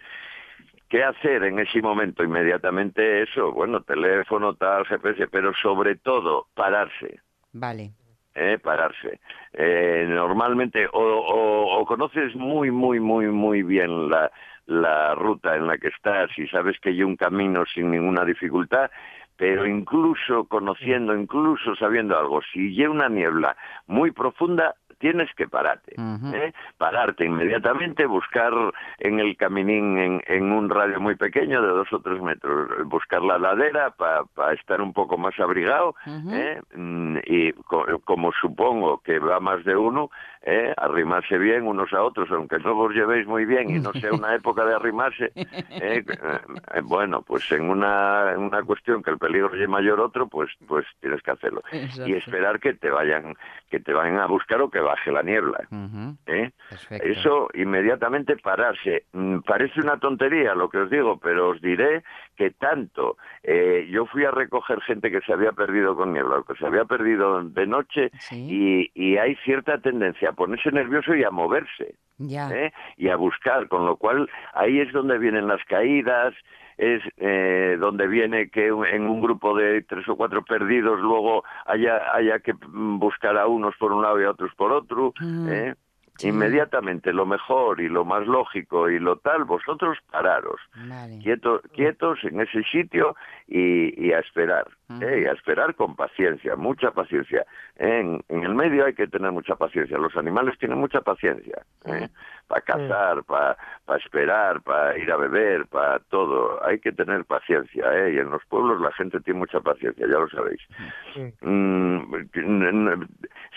Speaker 10: ¿Qué hacer en ese momento? Inmediatamente eso, bueno, teléfono, tal, GPS, pero sobre todo pararse.
Speaker 1: Vale.
Speaker 10: Eh, pararse. Eh, normalmente o, conoces muy, muy, muy, muy bien la, la ruta en la que estás y sabes que hay un camino sin ninguna dificultad, pero incluso conociendo, incluso sabiendo algo, si hay una niebla muy profunda, tienes que pararte, ¿eh? pararte inmediatamente, buscar en el caminín en, en, un radio muy pequeño de dos o tres metros, buscar la ladera para estar un poco más abrigado ¿eh? mm, y como supongo que va más de uno, ¿eh? arrimarse bien unos a otros, aunque no os llevéis muy bien y no sea una época de arrimarse, ¿eh? [laughs] Eh, bueno, pues en una, en una cuestión que el peligro es mayor otro, pues, pues tienes que hacerlo y esperar que te vayan, que te vayan a buscar o que baje la niebla. ¿eh? Eso inmediatamente pararse. Mm, parece una tontería lo que os digo, pero os diré que tanto eh, yo fui a recoger gente que se había perdido con niebla, que se había perdido de noche y, y, hay cierta tendencia ponerse nervioso y a moverse ¿eh? y a buscar, con lo cual ahí es donde vienen las caídas, es eh, donde viene que en un grupo de tres o cuatro perdidos luego haya, haya que buscar a unos por un lado y a otros por otro. Mm. ¿eh? Inmediatamente lo mejor y lo más lógico y lo tal, vosotros pararos, quietos, quietos en ese sitio y, a esperar, ¿eh? y a esperar con paciencia, mucha paciencia. En, en, el medio hay que tener mucha paciencia, los animales tienen mucha paciencia, ¿eh? para cazar, para esperar, para ir a beber, para todo, hay que tener paciencia, ¿eh? y en los pueblos la gente tiene mucha paciencia, ya lo sabéis. Mm,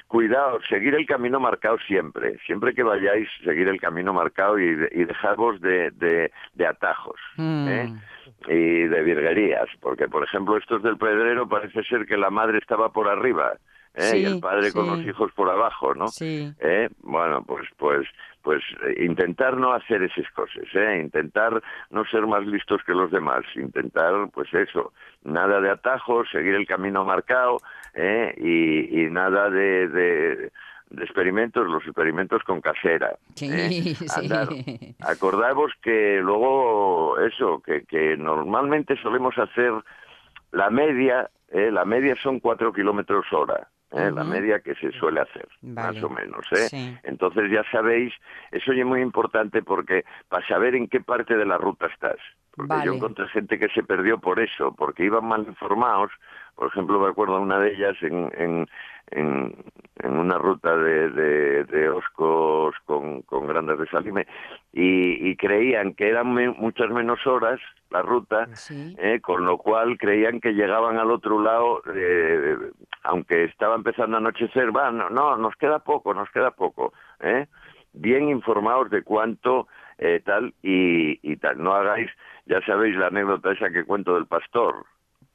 Speaker 10: cuidado, seguir el camino marcado siempre, siempre que vayáis, seguir el camino marcado y, y dejaros de, de, atajos. ¿eh? Mm. Y de virguerías, porque por ejemplo estos del pedrero parece ser que la madre estaba por arriba ¿eh? y el padre con los hijos por abajo, ¿no?
Speaker 1: Sí.
Speaker 10: ¿Eh? Bueno, pues pues pues eh, intentar no hacer esas cosas, ¿eh? intentar no ser más listos que los demás, intentar, pues eso, nada de atajos, seguir el camino marcado ¿eh? y, y nada de, de de experimentos, los experimentos con casera.
Speaker 1: Sí, ¿eh? [laughs] sí.
Speaker 10: Acordamos que luego eso, que, que normalmente solemos hacer la media, ¿eh? la media son cuatro kilómetros hora. ¿eh? la media que se suele hacer, más o menos. ¿eh? Entonces ya sabéis, eso es muy importante porque para saber en qué parte de la ruta estás. Porque yo encontré gente que se perdió por eso, porque iban mal informados. Por ejemplo, me acuerdo de una de ellas en, en, en, en una ruta de, de, de Oscos con, con Grandes de Salime y, y creían que eran muchas menos horas la ruta, eh, con lo cual creían que llegaban al otro lado, eh, aunque estaba empezando a anochecer, va, no, no, nos queda poco, nos queda poco, ¿eh? bien informados de cuánto eh, tal y, y tal. No hagáis, ya sabéis la anécdota esa que cuento del pastor,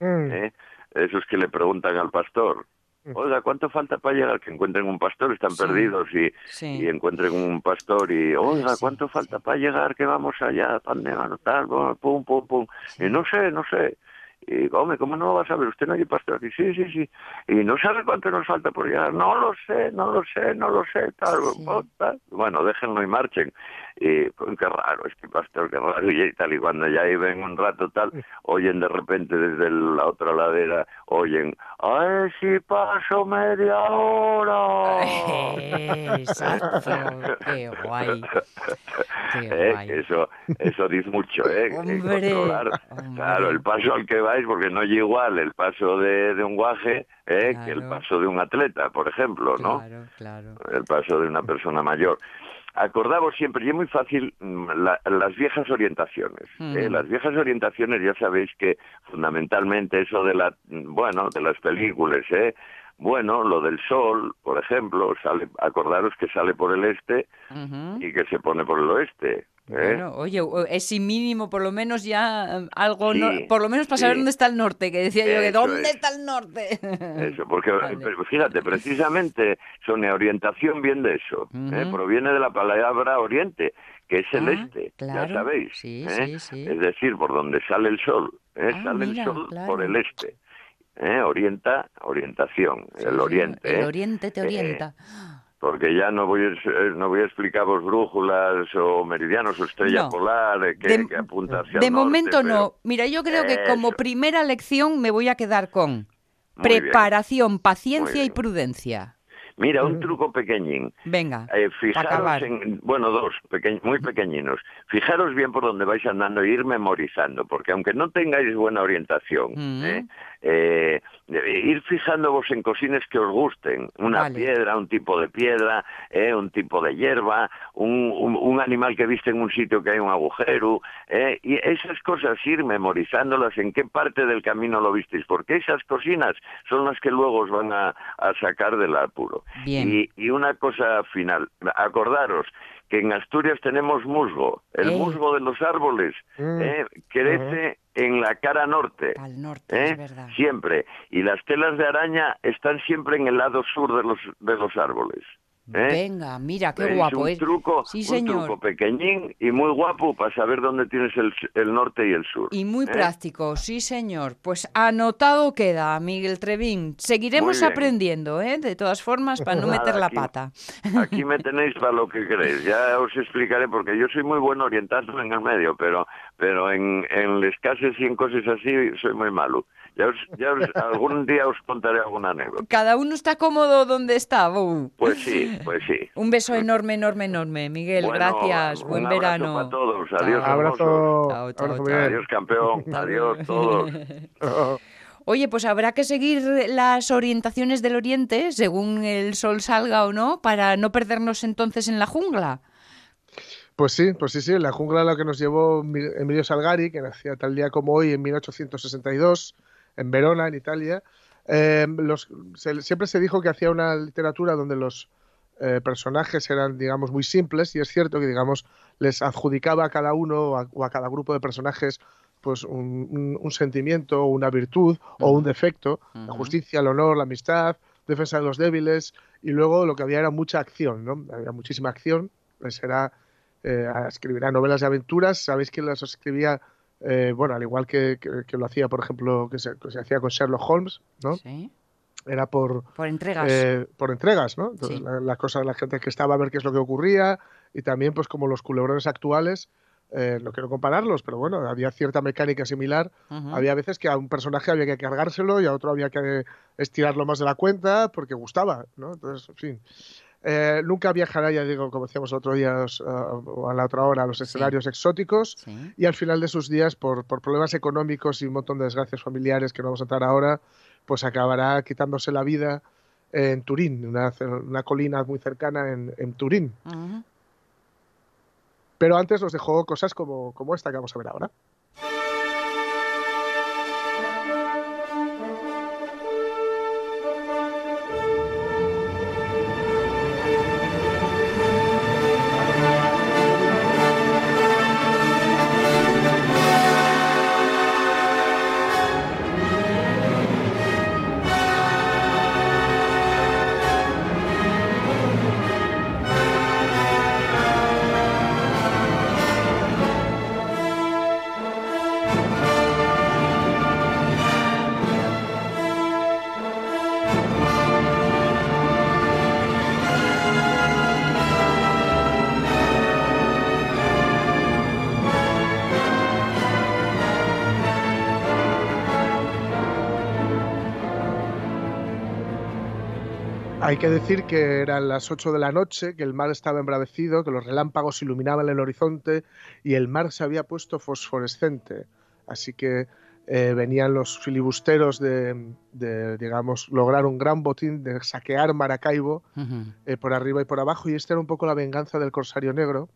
Speaker 10: mm. ¿eh? esos que le preguntan al pastor, Oiga, ¿cuánto falta para llegar? Que encuentren un pastor, están perdidos y, y, encuentren un pastor y, oiga, ¿cuánto falta para llegar? Que vamos allá, pandemia, tal, pum, pum, pum. Y no sé, no sé. Y, hombre, ¿cómo no lo va a saber? Usted no hay pastor aquí. Sí, sí, sí. Y no sabe cuánto nos falta por llegar. No lo sé, no lo sé, no lo sé. Tal, tal. Bueno, déjenlo y marchen. Y pues, qué raro, este pastor, qué raro. Y tal, y cuando ya iban un rato tal, oyen de repente desde la otra ladera, oyen, ¡ay, si paso media hora! [laughs]
Speaker 1: Exacto, qué guay. Qué [laughs]
Speaker 10: ¿Eh?
Speaker 1: guay.
Speaker 10: Eso, eso dice mucho, ¿eh?
Speaker 1: Hombre,
Speaker 10: Claro, el paso al que vais, porque no es igual el paso de, de un guaje ¿eh? que el paso de un atleta, por ejemplo, ¿no?
Speaker 1: Claro, claro.
Speaker 10: El paso de una persona mayor acordamos siempre, y es muy fácil, mm, las viejas orientaciones. ¿eh? Las viejas orientaciones ya sabéis que fundamentalmente eso de la, bueno, de las películas, ¿eh? Bueno, lo del sol, por ejemplo, sale, acordaros que sale por el este y que se pone por el oeste. ¿Eh?
Speaker 1: Bueno, oye, es sin mínimo, por lo menos ya eh, algo, por lo menos para saber dónde está el norte, que decía yo, que ¿dónde está el norte? [laughs]
Speaker 10: Eso, porque fíjate, precisamente, Sonia, orientación viene de eso, ¿eh? proviene de la palabra oriente, que es el ah, este, ya sabéis. Es decir, por donde sale el sol, ah, sale el sol por el este. Orienta, orientación, el oriente.
Speaker 1: El oriente te orienta
Speaker 10: porque ya no voy a, eh, no voy a explicaros brújulas o meridianos o estrella polar eh, que, que, apunta hacia
Speaker 1: De
Speaker 10: el
Speaker 1: momento no. Mira, yo creo que como primera lección me voy a quedar con preparación, paciencia y prudencia.
Speaker 10: Mira, un truco pequeñín.
Speaker 1: Venga.
Speaker 10: Eh, fijaros en, bueno, dos, muy pequeñinos. Fijaros bien por donde vais andando e ir memorizando, porque aunque no tengáis buena orientación, ¿eh? Eh, ir fijándoos en cosines que os gusten, una piedra, un tipo de piedra, eh, un tipo de hierba, un, un, animal que viste en un sitio que hay un agujero, eh, y esas cosas ir memorizándolas en qué parte del camino lo visteis, porque esas cocinas son las que luego os van a, sacar del apuro. Y, y una cosa final, acordaros que en Asturias tenemos musgo. El musgo de los árboles mm. eh, crece en la cara norte.
Speaker 1: Al norte,
Speaker 10: ¿eh? Siempre. Y las telas de araña están siempre en el lado sur de los, de los árboles. ¿eh?
Speaker 1: Venga, mira, qué guapo.
Speaker 10: Es un truco,
Speaker 1: sí, señor.
Speaker 10: un truco pequeñín y muy guapo para saber dónde tienes el, norte y el sur.
Speaker 1: Y muy ¿eh? práctico, sí, señor. Pues anotado queda, Miguel Trevín. Seguiremos aprendiendo, ¿eh? De todas formas, para no [laughs] meter la pata.
Speaker 10: Aquí me tenéis para lo que queréis. Ya os explicaré, porque yo soy muy bueno orientando en el medio, pero, pero en, en les cases y en cosas así soy muy malo. Ya, [laughs] algún día os contaré alguna anécdota.
Speaker 1: Cada uno está cómodo donde está,
Speaker 10: Pues sí, pues sí.
Speaker 1: Un beso enorme, enorme, enorme, Miguel. gracias. Buen verano.
Speaker 10: Para todos. Adiós.
Speaker 2: Abrazo.
Speaker 10: Adiós, campeón. Adiós, todos. [laughs]
Speaker 1: Oye, pues habrá que seguir las orientaciones del Oriente, según el sol salga o no, para no perdernos entonces en la jungla.
Speaker 2: Pues sí, pues sí, sí, la jungla a la que nos llevó Emilio Salgari, que nacía tal día como hoy en 1862 en Verona, en Italia. Eh, siempre se dijo que hacía una literatura donde los eh, personajes eran, digamos, muy simples y es cierto que, digamos, les adjudicaba a cada uno o a, cada grupo de personajes pues un, sentimiento, una virtud o un defecto, la justicia, el honor, la amistad, defensa de los débiles y luego lo que había era mucha acción, ¿no? Había muchísima acción, pues era eh, escribirá novelas de aventuras, sabéis que las escribía eh, bueno, al igual que, lo hacía, por ejemplo, que se, hacía con Sherlock Holmes, ¿no? Sí. Era por...
Speaker 1: Por entregas.
Speaker 2: Eh, por entregas, ¿no? Entonces, la, cosa de la gente que estaba a ver qué es lo que ocurría y también, pues, como los culebrones actuales, eh, no quiero compararlos, pero bueno, había cierta mecánica similar. Había veces que a un personaje había que cargárselo y a otro había que estirarlo más de la cuenta porque gustaba, ¿no? Entonces, en fin. Eh, nunca viajará, ya digo, como decíamos otro día o a la otra hora, a los escenarios exóticos y al final de sus días, por, problemas económicos y un montón de desgracias familiares que no vamos a entrar ahora, pues acabará quitándose la vida en Turín, una, una colina muy cercana en, Turín. Pero antes nos dejó cosas como, como esta que vamos a ver ahora. Que decir que eran las 8 de la noche, que el mar estaba embravecido, que los relámpagos iluminaban el horizonte y el mar se había puesto fosforescente. Así que eh, venían los filibusteros de, digamos, lograr un gran botín de saquear Maracaibo eh, por arriba y por abajo. Y esta era un poco la venganza del Corsario Negro,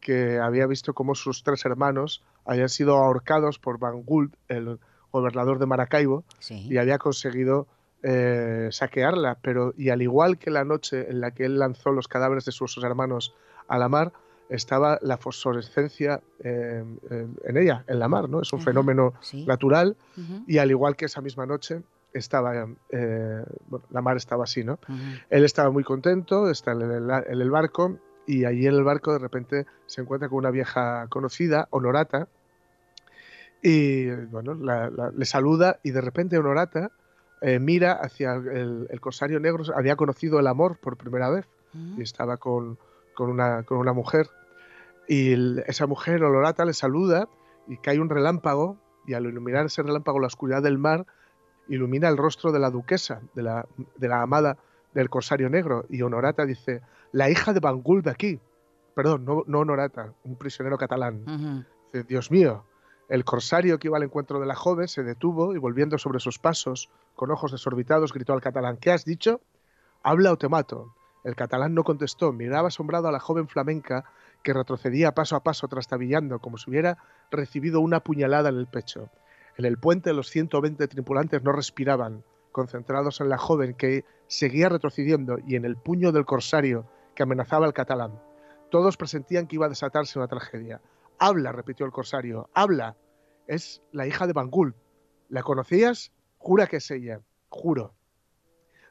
Speaker 2: que había visto cómo sus tres hermanos habían sido ahorcados por Van Gould, el gobernador de Maracaibo, y había conseguido eh, saquearla, pero y al igual que la noche en la que él lanzó los cadáveres de sus hermanos a la mar, estaba la fosforescencia eh, en ella, en la mar, ¿no? Es un fenómeno natural. Y al igual que esa misma noche estaba, eh, la mar estaba así, ¿no? Él estaba muy contento, está en el, barco y allí en el barco de repente se encuentra con una vieja conocida, Honorata, y bueno, le saluda y de repente Honorata eh, mira hacia el, corsario negro, había conocido el amor por primera vez mm. y estaba con, una, con una mujer. Y esa mujer, Olorata, le saluda y cae un relámpago y al iluminar ese relámpago la oscuridad del mar, ilumina el rostro de la duquesa, de la, de la amada del corsario negro. Y Honorata dice, la hija de Bangul de aquí. Perdón, no, no Honorata, un prisionero catalán. dice, Dios mío, el corsario que iba al encuentro de la joven se detuvo y volviendo sobre sus pasos, con ojos desorbitados, gritó al catalán, ¿qué has dicho? Habla o te mato. El catalán no contestó, miraba asombrado a la joven flamenca que retrocedía paso a paso trastabillando como si hubiera recibido una puñalada en el pecho. En el puente los 120 tripulantes no respiraban, concentrados en la joven que seguía retrocediendo y en el puño del corsario que amenazaba al catalán. Todos presentían que iba a desatarse una tragedia. Habla, repitió el corsario, habla. Es la hija de Bangul. ¿La conocías? Jura que es ella. Juro.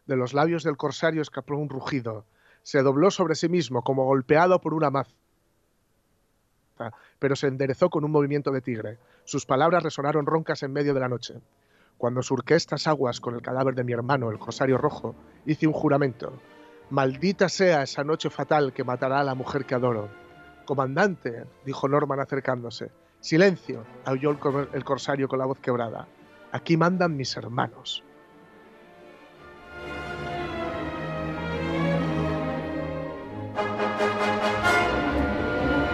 Speaker 2: De los labios del corsario escapó un rugido. Se dobló sobre sí mismo como golpeado por una maza, pero se enderezó con un movimiento de tigre. Sus palabras resonaron roncas en medio de la noche. Cuando surqué estas aguas con el cadáver de mi hermano, el Cosario Rojo, hice un juramento. Maldita sea esa noche fatal que matará a la mujer que adoro. Comandante, dijo Norman acercándose. Silencio, aulló el, corsario con la voz quebrada. Aquí mandan mis hermanos.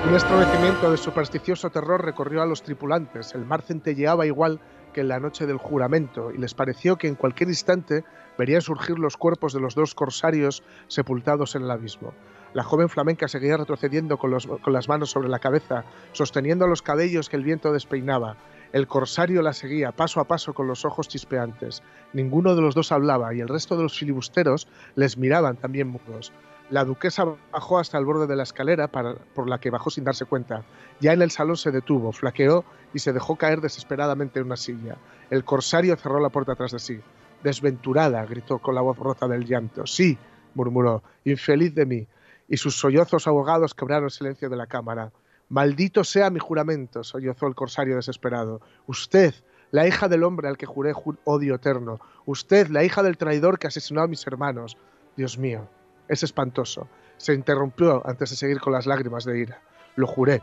Speaker 2: Un estremecimiento de supersticioso terror recorrió a los tripulantes. El mar centelleaba igual que en la noche del juramento y les pareció que en cualquier instante verían surgir los cuerpos de los dos corsarios sepultados en el abismo. La joven flamenca seguía retrocediendo con, con las manos sobre la cabeza, sosteniendo los cabellos que el viento despeinaba. El corsario la seguía paso a paso con los ojos chispeantes. Ninguno de los dos hablaba y el resto de los filibusteros les miraban también mudos. La duquesa bajó hasta el borde de la escalera por la que bajó sin darse cuenta. Ya en el salón se detuvo, flaqueó y se dejó caer desesperadamente en una silla. El corsario cerró la puerta tras de sí. Desventurada, gritó con la voz rota del llanto. Sí, murmuró, infeliz de mí. Y sus sollozos ahogados quebraron el silencio de la cámara. Maldito sea mi juramento, sollozó el corsario desesperado. Usted, la hija del hombre al que juré odio eterno. Usted, la hija del traidor que asesinó a mis hermanos. Dios mío, es espantoso. Se interrumpió antes de seguir con las lágrimas de ira. Lo juré.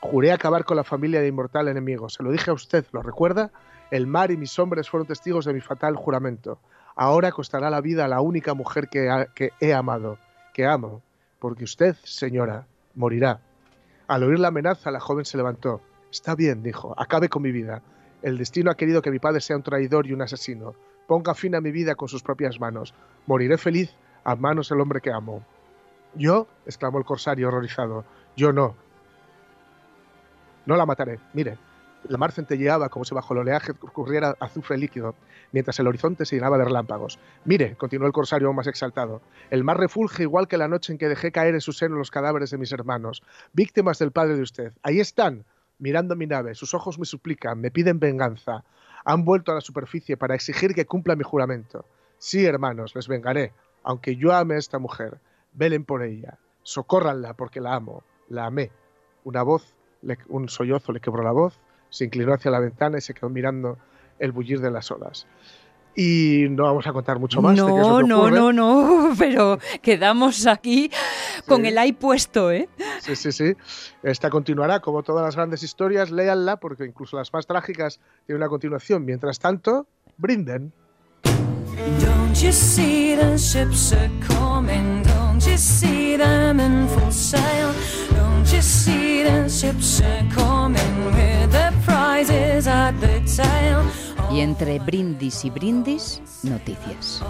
Speaker 2: Juré acabar con la familia de inmortal enemigo. Se lo dije a usted, ¿lo recuerda? El mar y mis hombres fueron testigos de mi fatal juramento. Ahora costará la vida a la única mujer que, que he amado, que amo, porque usted, señora, morirá. Al oír la amenaza, la joven se levantó. Está bien, dijo, acabe con mi vida. El destino ha querido que mi padre sea un traidor y un asesino. Ponga fin a mi vida con sus propias manos. Moriré feliz a manos del hombre que amo. ¿Yo? exclamó el corsario horrorizado. Yo no. No la mataré. Mire, la mar centelleaba como si bajo el oleaje corriera azufre líquido, mientras el horizonte se llenaba de relámpagos. Mire, continuó el corsario aún más exaltado, el mar refulge igual que la noche en que dejé caer en su seno los cadáveres de mis hermanos, víctimas del padre de usted. Ahí están, mirando mi nave, sus ojos me suplican, me piden venganza. Han vuelto a la superficie para exigir que cumpla mi juramento. Sí, hermanos, les vengaré aunque yo ame a esta mujer, velen por ella, socórranla porque la amo, la amé. Una voz, un sollozo le quebró la voz, se inclinó hacia la ventana y se quedó mirando el bullir de las olas. Y no vamos a contar mucho más.
Speaker 1: No,
Speaker 2: de
Speaker 1: no, no, no, [laughs] pero quedamos aquí con el ahí puesto, ¿eh?
Speaker 2: Sí, sí, sí. Esta continuará, como todas las grandes historias, léanla, porque incluso las más trágicas tienen una continuación. Mientras tanto, brinden. Don't you see the ships are coming? Don't you see them in full sail? Don't you see the ships are coming with the prizes at the tail? Y entre brindis y brindis, noticias.